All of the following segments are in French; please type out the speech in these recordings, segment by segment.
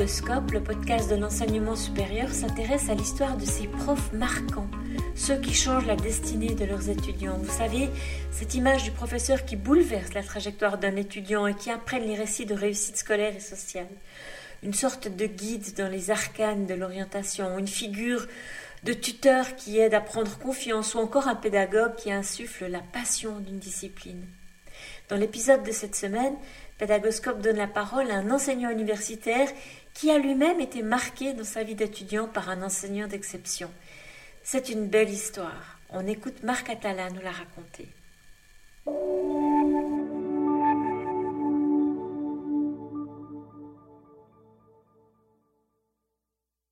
Le podcast de l'enseignement supérieur, s'intéresse à l'histoire de ces profs marquants, ceux qui changent la destinée de leurs étudiants. Vous savez, cette image du professeur qui bouleverse la trajectoire d'un étudiant et qui apprenne les récits de réussite scolaire et sociale. Une sorte de guide dans les arcanes de l'orientation, une figure de tuteur qui aide à prendre confiance ou encore un pédagogue qui insuffle la passion d'une discipline. Dans l'épisode de cette semaine, Pédagoscope donne la parole à un enseignant universitaire qui a lui-même été marqué dans sa vie d'étudiant par un enseignant d'exception. C'est une belle histoire. On écoute Marc Atala nous la raconter.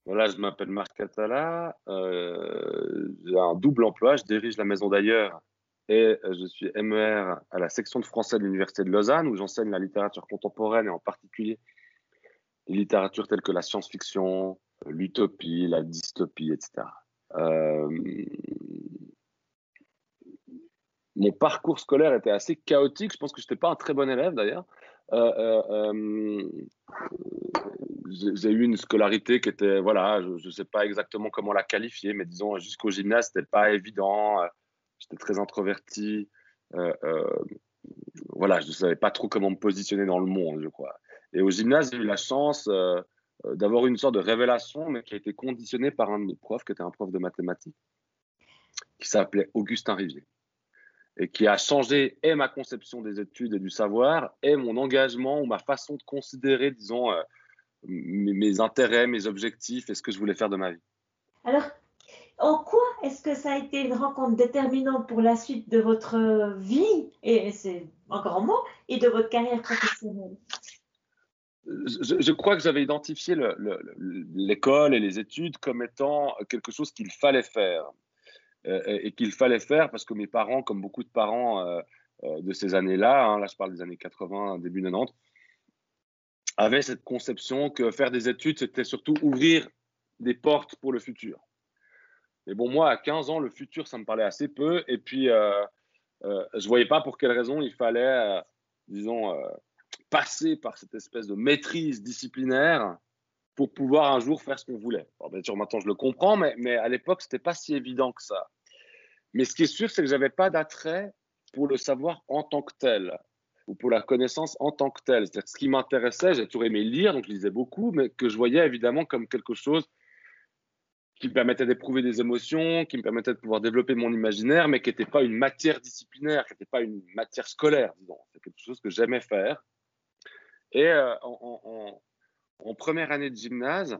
Voilà, je m'appelle Marc Atala. Euh, j'ai un double emploi. Je dirige la maison d'ailleurs et euh, je suis MER à la section de français de l'Université de Lausanne où j'enseigne la littérature contemporaine et en particulier les littératures telles que la science-fiction, l'utopie, la dystopie, etc. Euh, mon parcours scolaire était assez chaotique. Je pense que je n'étais pas un très bon élève d'ailleurs. Euh, j'ai eu une scolarité qui était, voilà, je ne sais pas exactement comment la qualifier, mais disons jusqu'au gymnase, c'était pas évident. J'étais très introverti. Euh, euh, voilà, je ne savais pas trop comment me positionner dans le monde, je crois. Et au gymnase, j'ai eu la chance euh, d'avoir une sorte de révélation, mais qui a été conditionnée par un de mes profs, qui était un prof de mathématiques, qui s'appelait Augustin Rivier, et qui a changé et ma conception des études et du savoir, et mon engagement ou ma façon de considérer, disons, mes, mes, intérêts, mes objectifs et ce que je voulais faire de ma vie. Alors, en quoi est-ce que ça a été une rencontre déterminante pour la suite de votre vie, et c'est un grand mot, et de votre carrière professionnelle? Je, crois que j'avais identifié l'école et les études comme étant quelque chose qu'il fallait faire. Euh, et qu'il fallait faire parce que mes parents, comme beaucoup de parents euh, euh, de ces années-là, hein, là je parle des années 80, début 90, avaient cette conception que faire des études, c'était surtout ouvrir des portes pour le futur. Mais bon, moi, à 15 ans, le futur, ça me parlait assez peu. Et puis, euh, euh, je ne voyais pas pour quelle raison il fallait, euh, disons, passer par cette espèce de maîtrise disciplinaire pour pouvoir un jour faire ce qu'on voulait. bien sûr, maintenant, je le comprends, mais, à l'époque, ce n'était pas si évident que ça. Mais ce qui est sûr, c'est que je n'avais pas d'attrait pour le savoir en tant que tel ou pour la connaissance en tant que telle. C'est-à-dire ce qui m'intéressait, j'ai toujours aimé lire, donc je lisais beaucoup, mais que je voyais évidemment comme quelque chose qui me permettait d'éprouver des émotions, qui me permettait de pouvoir développer mon imaginaire, mais qui n'était pas une matière disciplinaire, qui n'était pas une matière scolaire, disons. C'est quelque chose que j'aimais faire. Et euh, en, première année de gymnase,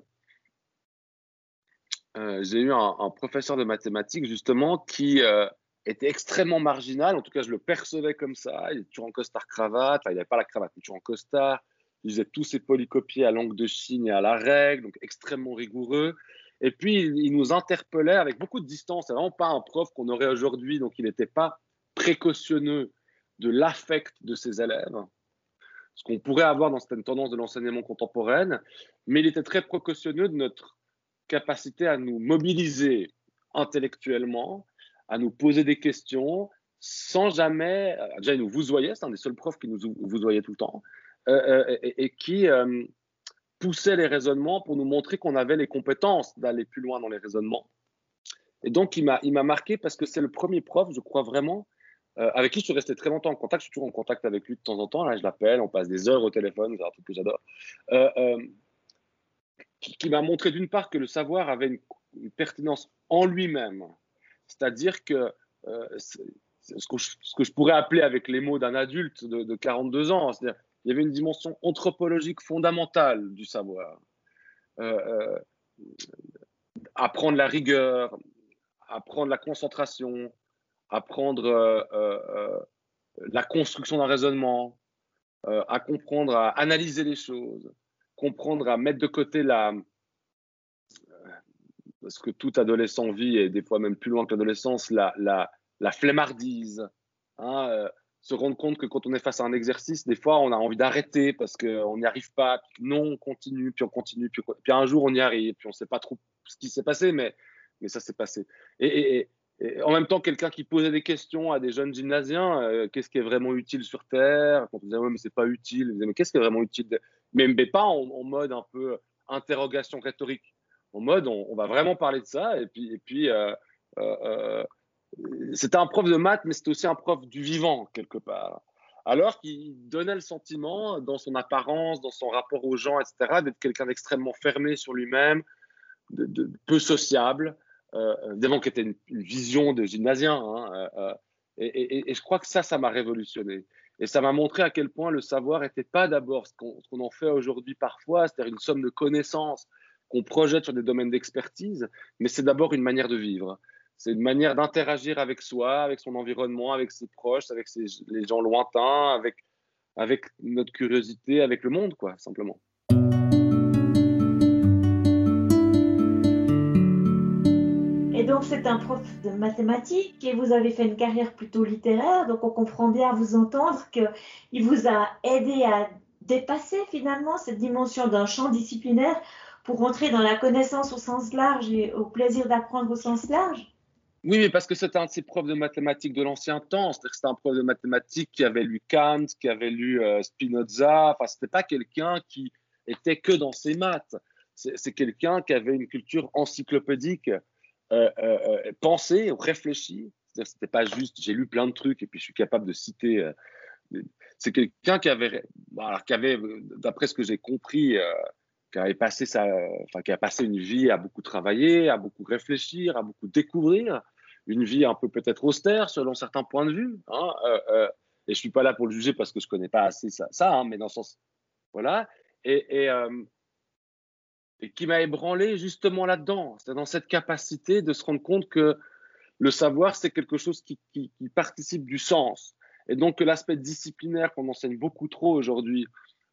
euh, j'ai eu un, professeur de mathématiques, justement, qui euh, était extrêmement marginal. En tout cas, je le percevais comme ça. Il était toujours en costard-cravate. Enfin, il n'avait pas la cravate, mais toujours en costard. Il faisait tous ses polycopiés à langue de Chine et à la règle, donc extrêmement rigoureux. Et puis, il, nous interpellait avec beaucoup de distance. C'est vraiment pas un prof qu'on aurait aujourd'hui, donc il n'était pas précautionneux de l'affect de ses élèves, ce qu'on pourrait avoir dans certaines tendances de l'enseignement contemporain, mais il était très précautionneux de notre capacité à nous mobiliser intellectuellement, à nous poser des questions, sans jamais, euh, déjà il nous vous voyait, c'est un des seuls profs qui nous vous voyait tout le temps, euh, euh, et, qui, poussait les raisonnements pour nous montrer qu'on avait les compétences d'aller plus loin dans les raisonnements. Et donc, il m'a, marqué parce que c'est le premier prof, je crois vraiment, euh, avec qui je suis resté très longtemps en contact. Je suis toujours en contact avec lui de temps en temps. Là, je l'appelle, on passe des heures au téléphone, c'est un truc que j'adore. Euh, euh, qui, m'a montré d'une part que le savoir avait une, pertinence en lui-même. C'est-à-dire que ce que, je, ce, que je, pourrais appeler avec les mots d'un adulte de 42 ans, c'est-à-dire il y avait une dimension anthropologique fondamentale du savoir. Euh, euh, apprendre la rigueur, apprendre la concentration, apprendre euh, la construction d'un raisonnement, à comprendre, à analyser les choses, comprendre, à mettre de côté la, ce que tout adolescent vit, et des fois même plus loin que l'adolescence, la, la, la flemmardise, hein, se rendre compte que quand on est face à un exercice, des fois, on a envie d'arrêter parce qu'on n'y arrive pas. non, on continue, puis on continue, puis, puis, un jour, on y arrive, puis on ne sait pas trop ce qui s'est passé, mais, mais ça s'est passé. Et, en même temps, quelqu'un qui posait des questions à des jeunes gymnasiens, euh, qu'est-ce qui est vraiment utile sur Terre? Quand on disait, ouais, mais c'est pas utile, disait, mais qu'est-ce qui est vraiment utile? Mais, mais pas en, mode un peu interrogation rhétorique. En mode, on, va vraiment parler de ça. Et puis, et puis euh, euh, c'était un prof de maths, mais c'était aussi un prof du vivant, quelque part. Alors qu'il donnait le sentiment, dans son apparence, dans son rapport aux gens, etc., d'être quelqu'un d'extrêmement fermé sur lui-même, peu sociable, euh, évidemment qui était une, vision de gymnasien. Hein, et, je crois que ça, ça m'a révolutionné. Et ça m'a montré à quel point le savoir n'était pas d'abord ce qu'on en fait aujourd'hui parfois, c'est-à-dire une somme de connaissances qu'on projette sur des domaines d'expertise, mais c'est d'abord une manière de vivre. C'est une manière d'interagir avec soi, avec son environnement, avec ses proches, avec les gens lointains, avec, notre curiosité, avec le monde, quoi, simplement. donc c'est un prof de mathématiques et vous avez fait une carrière plutôt littéraire, donc on comprend bien à vous entendre qu'il vous a aidé à dépasser finalement cette dimension d'un champ disciplinaire pour entrer dans la connaissance au sens large et au plaisir d'apprendre au sens large. Oui, mais parce que c'était un de ces profs de mathématiques de l'ancien temps. C'est-à-dire que c'était un prof de mathématiques qui avait lu Kant, qui avait lu euh, Spinoza. Enfin, c'était pas quelqu'un qui était que dans ses maths. C'est quelqu'un qui avait une culture encyclopédique euh, euh, euh, penser ou réfléchir. C'était pas juste j'ai lu plein de trucs et puis je suis capable de citer. c'est quelqu'un qui avait, qui avait, d'après ce que j'ai compris, qui a passé une vie à beaucoup travailler, à beaucoup réfléchir, à beaucoup découvrir, une vie un peu peut-être austère selon certains points de vue. Hein, et je suis pas là pour le juger parce que je connais pas assez ça, hein, mais dans le sens, voilà. Et, et, qui m'a ébranlé justement là-dedans. C'est dans cette capacité de se rendre compte que le savoir, c'est quelque chose qui, participe du sens. Et donc l'aspect disciplinaire qu'on enseigne beaucoup trop aujourd'hui,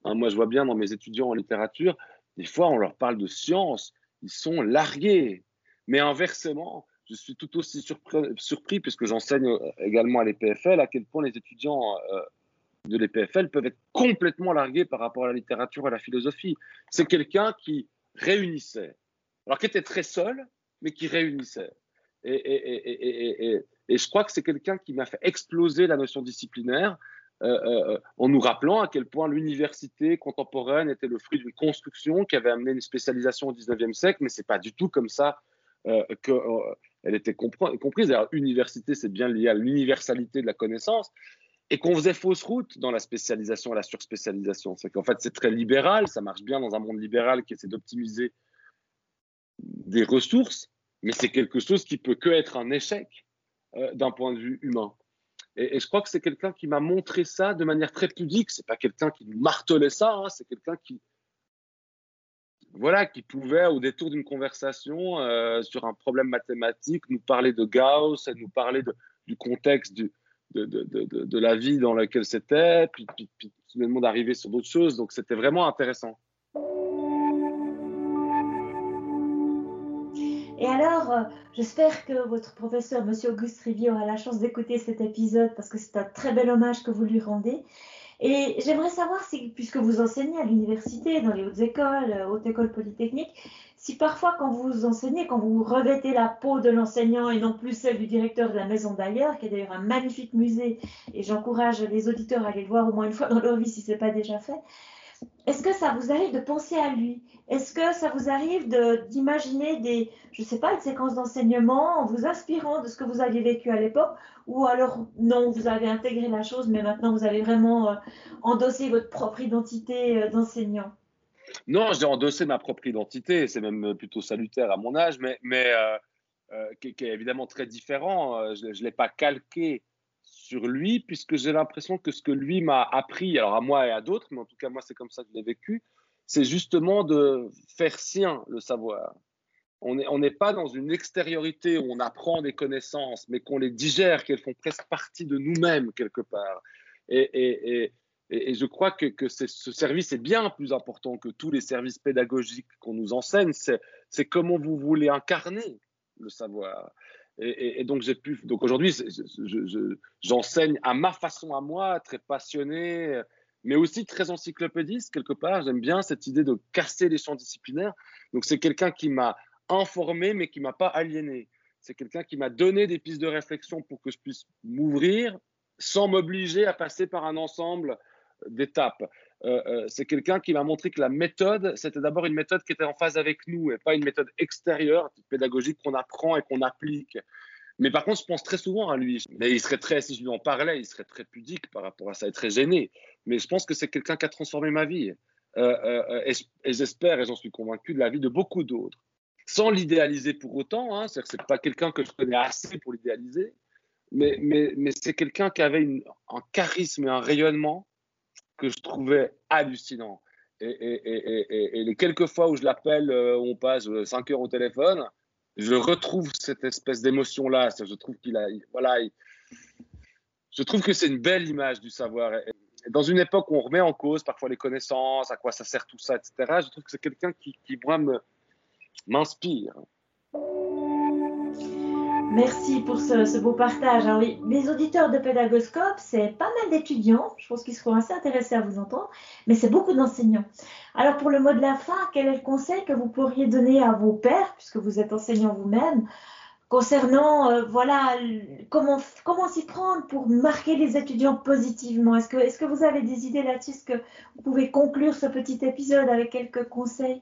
hein, moi je vois bien dans mes étudiants en littérature, des fois on leur parle de science, ils sont largués. Mais inversement, je suis tout aussi surpris, surpris puisque j'enseigne également à l'EPFL, à quel point les étudiants euh, de l'EPFL peuvent être complètement largués par rapport à la littérature et à la philosophie. C'est quelqu'un qui réunissait. Alors qui était très seul, mais qui réunissait. Et, je crois que c'est quelqu'un qui m'a fait exploser la notion disciplinaire euh, euh, euh, en nous rappelant à quel point l'université contemporaine était le fruit d'une construction qui avait amené une spécialisation au 19e siècle, mais c'est pas du tout comme ça qu'elle était comprise. Alors, université, c'est bien lié à l'universalité de la connaissance, et qu'on faisait fausse route dans la spécialisation et la surspécialisation. C'est qu'en fait, c'est très libéral, ça marche bien dans un monde libéral qui essaie d'optimiser des ressources, mais c'est quelque chose qui peut que être un échec d'un point de vue humain. Et, je crois que c'est quelqu'un qui m'a montré ça de manière très pudique. C'est pas quelqu'un qui nous martelait ça, hein, c'est quelqu'un qui, voilà, qui pouvait, au détour d'une conversation euh, sur un problème mathématique, nous parler de Gauss nous parler du contexte du, de, la vie dans laquelle c'était, puis, puis, puis finalement d'arriver sur d'autres choses. Donc c'était vraiment intéressant. Et alors, euh, j'espère que votre professeur, Monsieur Auguste Rivier, aura la chance d'écouter cet épisode parce que c'est un très bel hommage que vous lui rendez. Et j'aimerais savoir si, puisque vous enseignez à l'université, dans les hautes écoles, euh, haute école polytechnique, si parfois quand vous enseignez, quand vous revêtez la peau de l'enseignant et non plus celle du directeur de la maison d'ailleurs, qui est d'ailleurs un magnifique musée, et j'encourage les auditeurs à aller le voir au moins une fois dans leur vie si ce n'est pas déjà fait, est-ce que ça vous arrive de penser à lui? Est-ce que ça vous arrive d'imaginer des, je sais pas, une séquence d'enseignement en vous inspirant de ce que vous aviez vécu à l'époque? Ou alors, non, vous avez intégré la chose, mais maintenant vous avez vraiment euh, endossé votre propre identité euh, d'enseignant? Non, j'ai endossé ma propre identité, c'est même plutôt salutaire à mon âge, mais, euh, euh, qui, est évidemment très différent. Euh, je ne l'ai pas calqué sur lui, puisque j'ai l'impression que ce que lui m'a appris, alors à moi et à d'autres, mais en tout cas moi c'est comme ça que je l'ai vécu, c'est justement de faire sien le savoir. On n'est on pas dans une extériorité où on apprend des connaissances, mais qu'on les digère, qu'elles font presque partie de nous-mêmes quelque part. Et, et, et, je crois que, que ce service est bien plus important que tous les services pédagogiques qu'on nous enseigne. C'est comment vous voulez incarner le savoir. Et, donc j'ai pu. Donc aujourd'hui, j'enseigne à ma façon à moi, très passionné, mais aussi très encyclopédiste quelque part. J'aime bien cette idée de casser les champs disciplinaires. Donc c'est quelqu'un qui m'a informé, mais qui m'a pas aliéné. C'est quelqu'un qui m'a donné des pistes de réflexion pour que je puisse m'ouvrir sans m'obliger à passer par un ensemble d'étapes. C'est quelqu'un qui m'a montré que la méthode, c'était d'abord une méthode qui était en phase avec nous et pas une méthode extérieure, pédagogique qu'on apprend et qu'on applique. Mais par contre, je pense très souvent à lui. Mais il serait très, si je lui en parlais, il serait très pudique par rapport à ça, et très gêné. Mais je pense que c'est quelqu'un qui a transformé ma vie. Euh, euh, et, j'espère, et j'en suis convaincu, de la vie de beaucoup d'autres. Sans l'idéaliser pour autant, hein, c'est-à-dire que c'est pas quelqu'un que je connais assez pour l'idéaliser, mais, c'est quelqu'un qui avait un charisme et un rayonnement que je trouvais hallucinant. Et, les quelques fois où je l'appelle, euh, on passe 5 heures au téléphone, je retrouve cette espèce d'émotion-là. Je trouve qu'il a, voilà, je trouve que c'est une belle image du savoir. dans une époque où on remet en cause parfois les connaissances, à quoi ça sert tout ça, etc., je trouve que c'est quelqu'un qui, qui, moi, m'inspire. Merci pour ce, beau partage. les, auditeurs de Pédagoscope, c'est pas mal d'étudiants. Je pense qu'ils seront assez intéressés à vous entendre, mais c'est beaucoup d'enseignants. Alors, pour le mot de la fin, quel est le conseil que vous pourriez donner à vos pères, puisque vous êtes enseignant vous-même, concernant euh, voilà comment comment s'y prendre pour marquer les étudiants positivement? Est-ce que est-ce que vous avez des idées là-dessus? Est-ce que vous pouvez conclure ce petit épisode avec quelques conseils?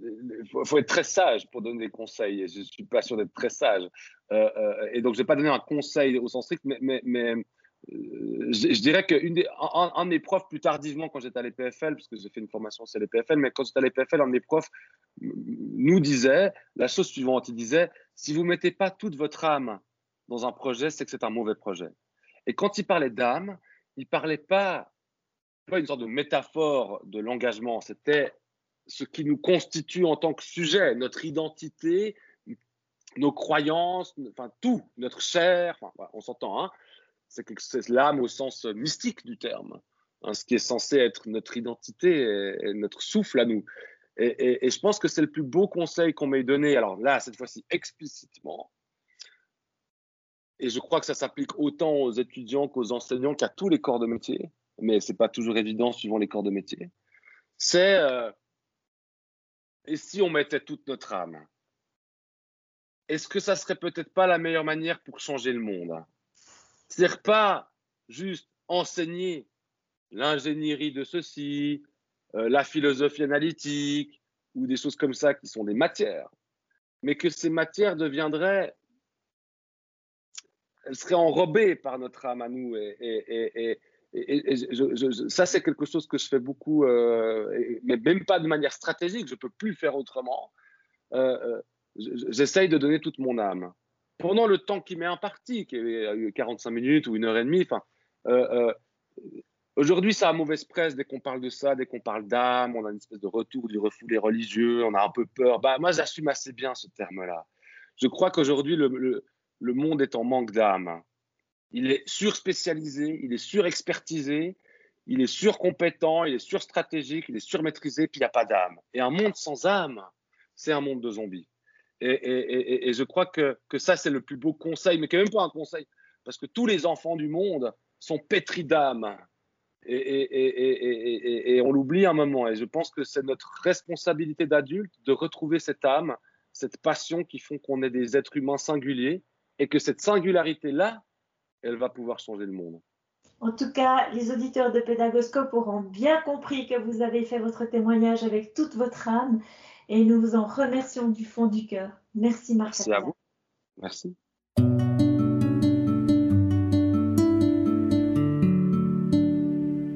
Il faut, être très sage pour donner des conseils. Je suis pas sûr d'être très sage. Euh, euh, et donc, je vais pas donner un conseil au sens strict, mais, euh, je, dirais qu'un des, un, mes profs, plus tardivement, quand j'étais à l'EPFL, parce que j'ai fait une formation sur l'EPFL, mais quand j'étais à l'EPFL, un de mes profs nous disait la chose suivante. Il disait, si vous mettez pas toute votre âme dans un projet, c'est que c'est un mauvais projet. Et quand il parlait d'âme, il parlait pas, pas une sorte de métaphore de l'engagement, c'était ce qui nous constitue en tant que sujet, notre identité, nos croyances, enfin tout, notre chair, enfin, on s'entend, hein, c'est l'âme au sens mystique du terme, hein, ce qui est censé être notre identité et, notre souffle à nous. Et, je pense que c'est le plus beau conseil qu'on m'ait donné, alors là, cette fois-ci explicitement, et je crois que ça s'applique autant aux étudiants qu'aux enseignants qu'à tous les corps de métier, mais ce n'est pas toujours évident suivant les corps de métier, c'est euh, et si on mettait toute notre âme Est-ce que ça serait peut-être pas la meilleure manière pour changer le monde? C'est-à-dire pas juste enseigner l'ingénierie de ceci, euh, la philosophie analytique ou des choses comme ça qui sont des matières, mais que ces matières deviendraient, elles seraient enrobées par notre âme à nous et, ça, c'est quelque chose que je fais beaucoup, euh, mais même pas de manière stratégique, je ne peux plus faire autrement. Euh, euh, j'essaye de donner toute mon âme. Pendant le temps qui m'est imparti, qui est 45 minutes ou une heure et demie, aujourd'hui, ça a mauvaise presse dès qu'on parle de ça, dès qu'on parle d'âme, on a une espèce de retour du refoulé religieux, on a un peu peur. Bah, moi, j'assume assez bien ce terme-là. Je crois qu'aujourd'hui, le monde est en manque d'âme il est surspécialisé, il est surexpertisé, il est surcompétent, il est surstratégique, il est surmaîtrisé, puis il n'y a pas d'âme. Et un monde sans âme, c'est un monde de zombies. Et, je crois que, ça, c'est le plus beau conseil, mais quand même pas un conseil, parce que tous les enfants du monde sont pétris d'âme. Et, on l'oublie un moment. Et je pense que c'est notre responsabilité d'adulte de retrouver cette âme, cette passion qui font qu'on est des êtres humains singuliers, et que cette singularité-là, elle va pouvoir changer le monde. En tout cas, les auditeurs de Pédagoscope auront bien compris que vous avez fait votre témoignage avec toute votre âme et nous vous en remercions du fond du cœur. Merci Marc. Merci à vous. Merci.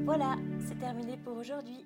Voilà, c'est terminé pour aujourd'hui.